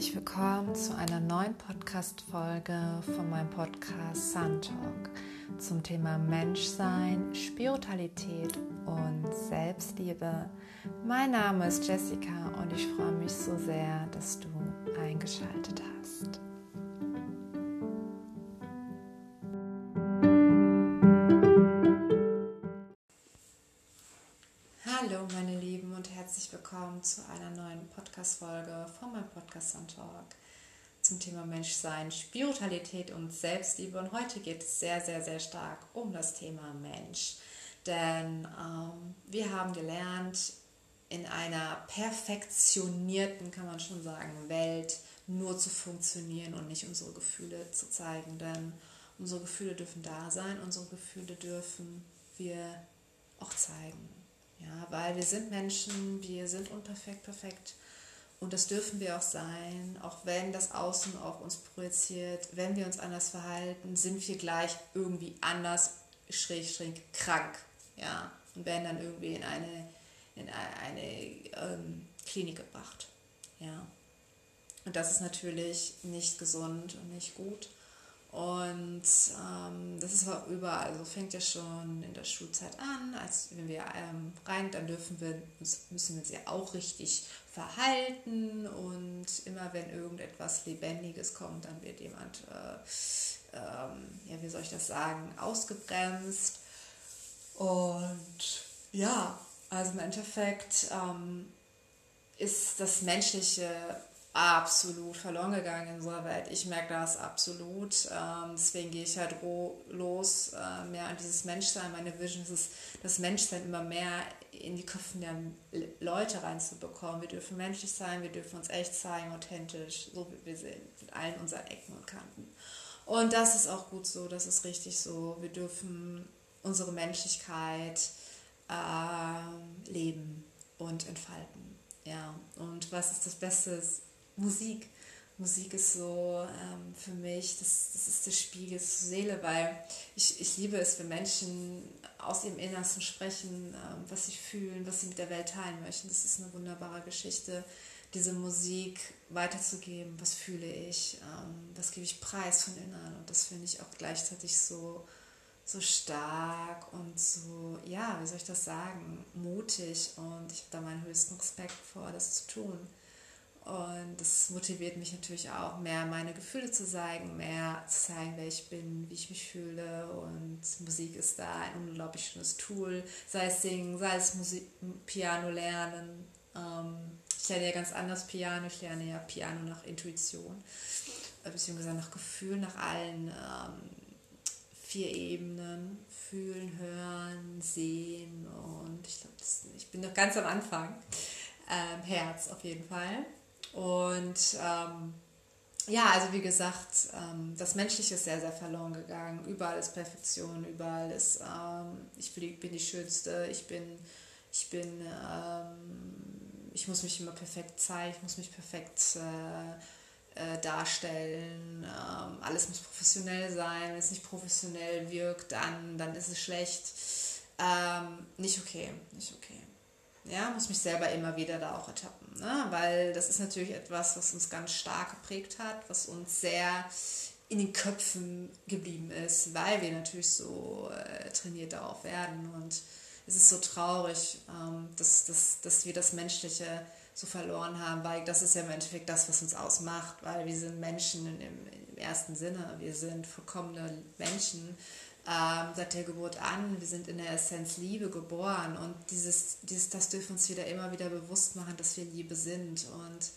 herzlich willkommen zu einer neuen Podcast-Folge von meinem Podcast Sun Talk zum Thema Menschsein, Spiritualität und Selbstliebe. Mein Name ist Jessica und ich freue mich so sehr, dass du eingeschaltet hast. Willkommen zu einer neuen Podcast-Folge von meinem Podcast Sun Talk zum Thema Menschsein, Spiritualität und Selbstliebe. Und heute geht es sehr, sehr, sehr stark um das Thema Mensch. Denn ähm, wir haben gelernt, in einer perfektionierten, kann man schon sagen, Welt nur zu funktionieren und nicht unsere Gefühle zu zeigen. Denn unsere Gefühle dürfen da sein, unsere Gefühle dürfen wir auch zeigen. Ja, weil wir sind Menschen, wir sind unperfekt, perfekt. Und das dürfen wir auch sein, auch wenn das Außen auf uns projiziert. Wenn wir uns anders verhalten, sind wir gleich irgendwie anders, schräg, schräg krank. Ja, und werden dann irgendwie in eine, in eine ähm, Klinik gebracht. Ja. Und das ist natürlich nicht gesund und nicht gut. Und ähm, das ist überall, also fängt ja schon in der Schulzeit an, als wenn wir ähm, rein, dann dürfen wir uns, müssen wir uns ja auch richtig verhalten und immer wenn irgendetwas Lebendiges kommt, dann wird jemand, äh, ähm, ja, wie soll ich das sagen, ausgebremst. Und ja, also im Endeffekt ähm, ist das Menschliche absolut verloren gegangen in unserer Welt. Ich merke das absolut. Ähm, deswegen gehe ich halt los, äh, mehr an dieses Menschsein. Meine Vision ist es, das Menschsein immer mehr in die Köpfe der Leute reinzubekommen. Wir dürfen menschlich sein, wir dürfen uns echt zeigen, authentisch, so wie wir sind, mit allen unseren Ecken und Kanten. Und das ist auch gut so, das ist richtig so. Wir dürfen unsere Menschlichkeit äh, leben und entfalten. Ja, und was ist das Beste? Musik. Musik ist so ähm, für mich, das, das ist der Spiegel zur Seele, weil ich, ich liebe es, wenn Menschen aus ihrem Innersten sprechen, ähm, was sie fühlen, was sie mit der Welt teilen möchten. Das ist eine wunderbare Geschichte, diese Musik weiterzugeben. Was fühle ich? Ähm, was gebe ich preis von innen? Und das finde ich auch gleichzeitig so, so stark und so, ja, wie soll ich das sagen, mutig. Und ich habe da meinen höchsten Respekt vor, das zu tun. Und das motiviert mich natürlich auch, mehr meine Gefühle zu zeigen, mehr zu zeigen, wer ich bin, wie ich mich fühle. Und Musik ist da ein unglaublich schönes Tool, sei es Singen, sei es Musik, Piano lernen. Ähm, ich lerne ja ganz anders Piano, ich lerne ja Piano nach Intuition, äh, beziehungsweise nach Gefühl, nach allen ähm, vier Ebenen. Fühlen, hören, sehen und ich glaube, ich bin noch ganz am Anfang. Ähm, Herz auf jeden Fall. Und ähm, ja, also wie gesagt, ähm, das Menschliche ist sehr, sehr verloren gegangen. Überall ist Perfektion, überall ist, ähm, ich bin die, Schönste, ich bin, ich bin, ähm, ich muss mich immer perfekt zeigen, ich muss mich perfekt äh, äh, darstellen. Ähm, alles muss professionell sein. Wenn es nicht professionell wirkt, dann, dann ist es schlecht. Ähm, nicht okay, nicht okay. Ja, muss mich selber immer wieder da auch ertappen, ne? weil das ist natürlich etwas, was uns ganz stark geprägt hat, was uns sehr in den Köpfen geblieben ist, weil wir natürlich so äh, trainiert darauf werden. Und es ist so traurig, ähm, dass, dass, dass wir das Menschliche so verloren haben, weil das ist ja im Endeffekt das, was uns ausmacht, weil wir sind Menschen im, im ersten Sinne, wir sind vollkommene Menschen ähm, seit der Geburt an. Wir sind in der Essenz Liebe geboren und dieses, dieses, das dürfen uns wieder immer wieder bewusst machen, dass wir Liebe sind. Und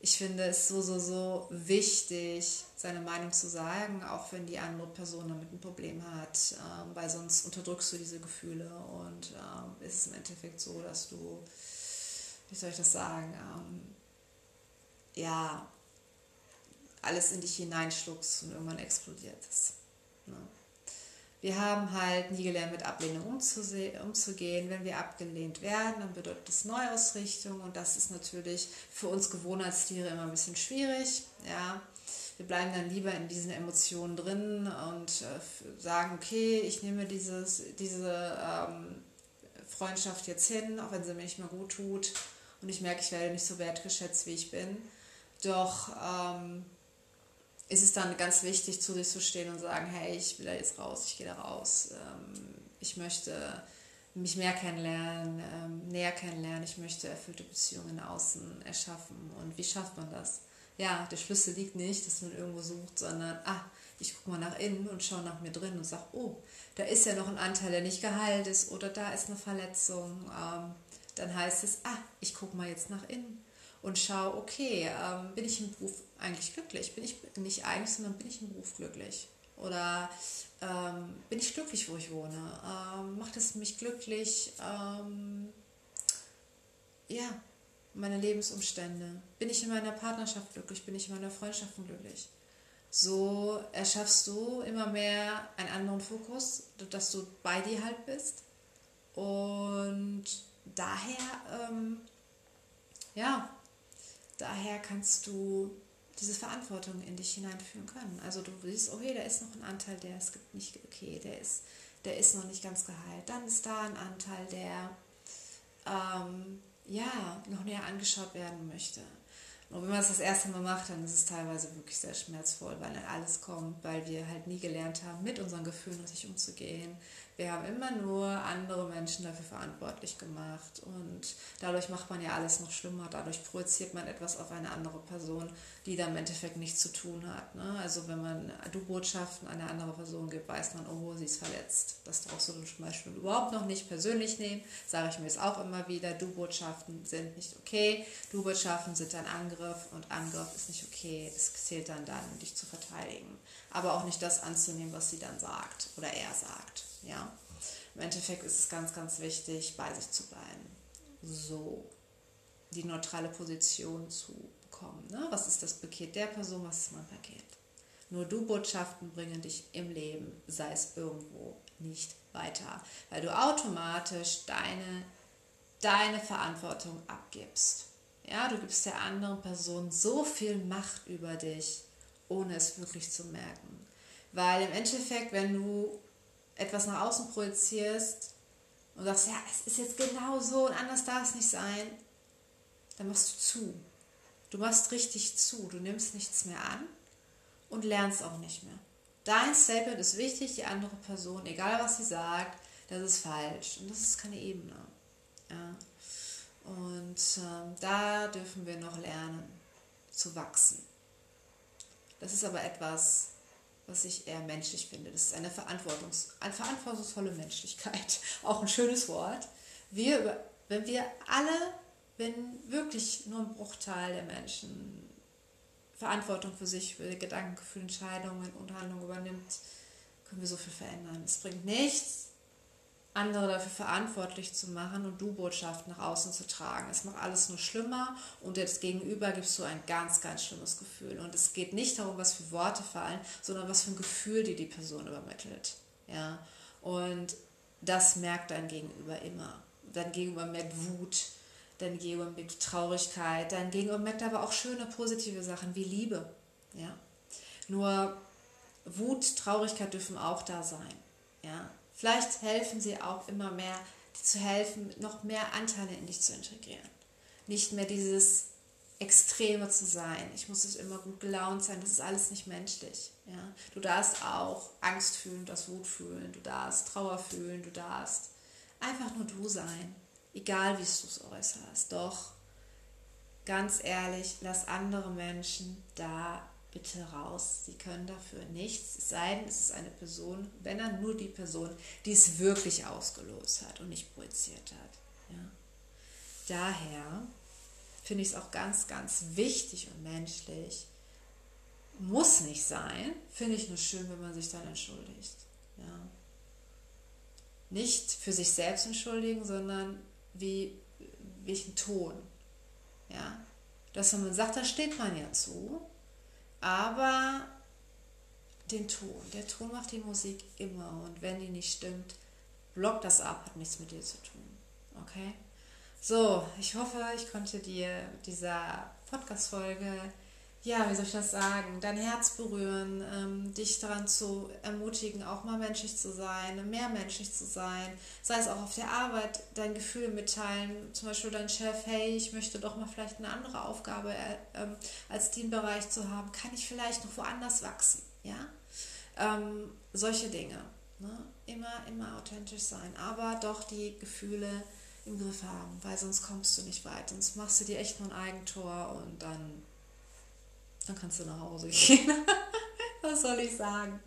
ich finde es so, so, so wichtig, seine Meinung zu sagen, auch wenn die andere Person damit ein Problem hat, ähm, weil sonst unterdrückst du diese Gefühle und ähm, ist es im Endeffekt so, dass du, wie soll ich das sagen, ähm, ja, alles in dich hineinschluckst und irgendwann explodiert es. Ne? Wir haben halt nie gelernt, mit Ablehnung umzugehen. Wenn wir abgelehnt werden, dann bedeutet das Neuausrichtung und das ist natürlich für uns Gewohnheitstiere immer ein bisschen schwierig. Ja. Wir bleiben dann lieber in diesen Emotionen drin und äh, sagen, okay, ich nehme dieses, diese ähm, Freundschaft jetzt hin, auch wenn sie mir nicht mehr gut tut und ich merke, ich werde nicht so wertgeschätzt, wie ich bin doch ähm, ist es dann ganz wichtig, zu sich zu stehen und sagen, hey, ich will da jetzt raus, ich gehe da raus, ähm, ich möchte mich mehr kennenlernen, ähm, näher kennenlernen, ich möchte erfüllte Beziehungen außen erschaffen. Und wie schafft man das? Ja, der Schlüssel liegt nicht, dass man irgendwo sucht, sondern, ah, ich gucke mal nach innen und schaue nach mir drin und sage, oh, da ist ja noch ein Anteil, der nicht geheilt ist oder da ist eine Verletzung. Ähm, dann heißt es, ah, ich gucke mal jetzt nach innen und schaue, okay, bin ich im Beruf eigentlich glücklich? Bin ich nicht eigentlich, sondern bin ich im Beruf glücklich? Oder ähm, bin ich glücklich, wo ich wohne? Ähm, macht es mich glücklich? Ähm, ja, meine Lebensumstände. Bin ich in meiner Partnerschaft glücklich? Bin ich in meiner Freundschaft glücklich? So erschaffst du immer mehr einen anderen Fokus, dass du bei dir halt bist. Und daher, ähm, ja, daher kannst du diese Verantwortung in dich hineinführen können. Also du siehst, okay, da ist noch ein Anteil, der es gibt nicht, okay, der ist, der ist noch nicht ganz geheilt. Dann ist da ein Anteil, der ähm, ja noch näher angeschaut werden möchte. Und wenn man es das erste Mal macht, dann ist es teilweise wirklich sehr schmerzvoll, weil dann alles kommt, weil wir halt nie gelernt haben, mit unseren Gefühlen richtig umzugehen, wir haben immer nur andere Menschen dafür verantwortlich gemacht und dadurch macht man ja alles noch schlimmer. Dadurch projiziert man etwas auf eine andere Person, die da im Endeffekt nichts zu tun hat. Ne? Also wenn man Du-Botschaften an eine andere Person gibt, weiß man, oh, sie ist verletzt. Das brauchst du zum Beispiel überhaupt noch nicht persönlich nehmen. Sage ich mir jetzt auch immer wieder, Du-Botschaften sind nicht okay. Du-Botschaften sind ein Angriff und Angriff ist nicht okay. Es zählt dann dann, dich zu verteidigen. Aber auch nicht das anzunehmen, was sie dann sagt oder er sagt. Ja? Im Endeffekt ist es ganz, ganz wichtig, bei sich zu bleiben. So die neutrale Position zu bekommen. Ne? Was ist das Paket der Person, was ist mein Paket? Nur du Botschaften bringen dich im Leben, sei es irgendwo, nicht weiter, weil du automatisch deine, deine Verantwortung abgibst. Ja, du gibst der anderen Person so viel Macht über dich, ohne es wirklich zu merken. Weil im Endeffekt, wenn du etwas nach außen projizierst und sagst, ja, es ist jetzt genau so und anders darf es nicht sein, dann machst du zu. Du machst richtig zu, du nimmst nichts mehr an und lernst auch nicht mehr. Dein Statement ist wichtig, die andere Person, egal was sie sagt, das ist falsch und das ist keine Ebene. Ja. Und ähm, da dürfen wir noch lernen zu wachsen. Das ist aber etwas, was ich eher menschlich finde. Das ist eine, Verantwortungs eine verantwortungsvolle Menschlichkeit. Auch ein schönes Wort. Wir, wenn wir alle, wenn wirklich nur ein Bruchteil der Menschen Verantwortung für sich, für Gedanken, Gefühle, Entscheidungen und Handlungen übernimmt, können wir so viel verändern. Es bringt nichts, andere dafür verantwortlich zu machen und du Botschaften nach außen zu tragen. Es macht alles nur schlimmer und jetzt gegenüber gibst du ein ganz, ganz schlimmes Gefühl. Und es geht nicht darum, was für Worte fallen, sondern was für ein Gefühl die die Person übermittelt. Ja? Und das merkt dein Gegenüber immer. Dein Gegenüber merkt Wut, dein Gegenüber merkt Traurigkeit, dein Gegenüber merkt aber auch schöne, positive Sachen wie Liebe. Ja? Nur Wut, Traurigkeit dürfen auch da sein. Ja? Vielleicht helfen sie auch immer mehr, dir zu helfen, noch mehr Anteile in dich zu integrieren. Nicht mehr dieses Extreme zu sein. Ich muss jetzt immer gut gelaunt sein. Das ist alles nicht menschlich. Ja? Du darfst auch Angst fühlen, du darfst Wut fühlen, du darfst Trauer fühlen, du darfst einfach nur du sein. Egal wie du es äußerst. Doch ganz ehrlich, lass andere Menschen da bitte raus. Sie können dafür nichts, es sei denn, es ist eine Person, wenn dann nur die Person, die es wirklich ausgelost hat und nicht projiziert hat. Ja. Daher finde ich es auch ganz, ganz wichtig und menschlich. Muss nicht sein, finde ich nur schön, wenn man sich dann entschuldigt. Ja. Nicht für sich selbst entschuldigen, sondern wie welchen Ton. Ja. Dass man sagt, da steht man ja zu, aber den Ton. Der Ton macht die Musik immer und wenn die nicht stimmt, block das ab, hat nichts mit dir zu tun. Okay? So, ich hoffe, ich konnte dir mit dieser Podcast-Folge ja, wie soll ich das sagen, dein Herz berühren, ähm, dich daran zu ermutigen, auch mal menschlich zu sein, mehr menschlich zu sein. Sei es auch auf der Arbeit, dein Gefühl mitteilen, zum Beispiel dein Chef, hey, ich möchte doch mal vielleicht eine andere Aufgabe äh, ähm, als Teambereich zu haben, kann ich vielleicht noch woanders wachsen, ja? Ähm, solche Dinge. Ne? Immer, immer authentisch sein, aber doch die Gefühle im Griff haben, weil sonst kommst du nicht weit, sonst machst du dir echt nur ein Eigentor und dann dann kannst du nach Hause gehen. Was soll ich sagen?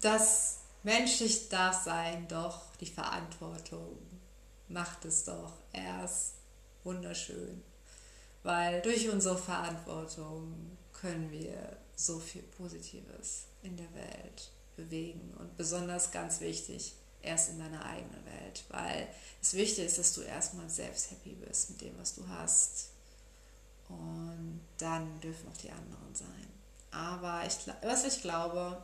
Das menschlich Dasein doch, die Verantwortung macht es doch erst wunderschön. Weil durch unsere Verantwortung können wir so viel Positives in der Welt bewegen. Und besonders ganz wichtig, erst in deiner eigenen Welt. Weil es wichtig ist, dass du erstmal selbst happy bist mit dem, was du hast und dann dürfen auch die anderen sein. Aber ich, was ich glaube,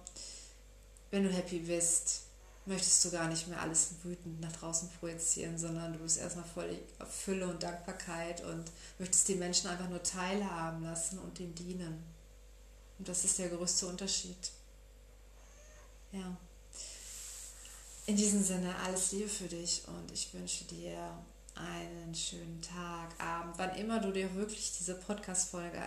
wenn du happy bist, möchtest du gar nicht mehr alles wütend nach draußen projizieren, sondern du bist erstmal voll Fülle und Dankbarkeit und möchtest die Menschen einfach nur teilhaben lassen und ihnen dienen. Und das ist der größte Unterschied. Ja. In diesem Sinne alles Liebe für dich und ich wünsche dir einen schönen Tag, Abend, wann immer du dir wirklich diese Podcast-Folge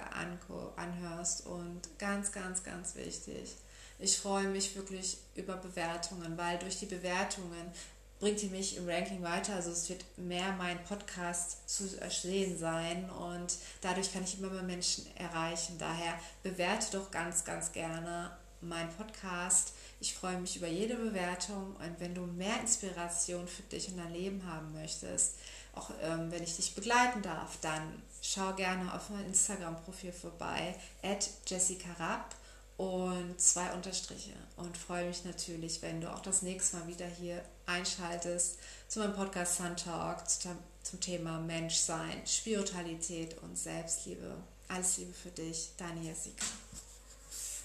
anhörst. Und ganz, ganz, ganz wichtig, ich freue mich wirklich über Bewertungen, weil durch die Bewertungen bringt ihr mich im Ranking weiter. Also es wird mehr mein Podcast zu sehen sein und dadurch kann ich immer mehr Menschen erreichen. Daher bewerte doch ganz, ganz gerne meinen Podcast. Ich freue mich über jede Bewertung und wenn du mehr Inspiration für dich und dein Leben haben möchtest, auch ähm, wenn ich dich begleiten darf, dann schau gerne auf mein Instagram-Profil vorbei, at Jessica Rapp und zwei Unterstriche. Und freue mich natürlich, wenn du auch das nächste Mal wieder hier einschaltest zu meinem Podcast Sun Talk zum Thema Menschsein, Spiritualität und Selbstliebe. Alles Liebe für dich, deine Jessica.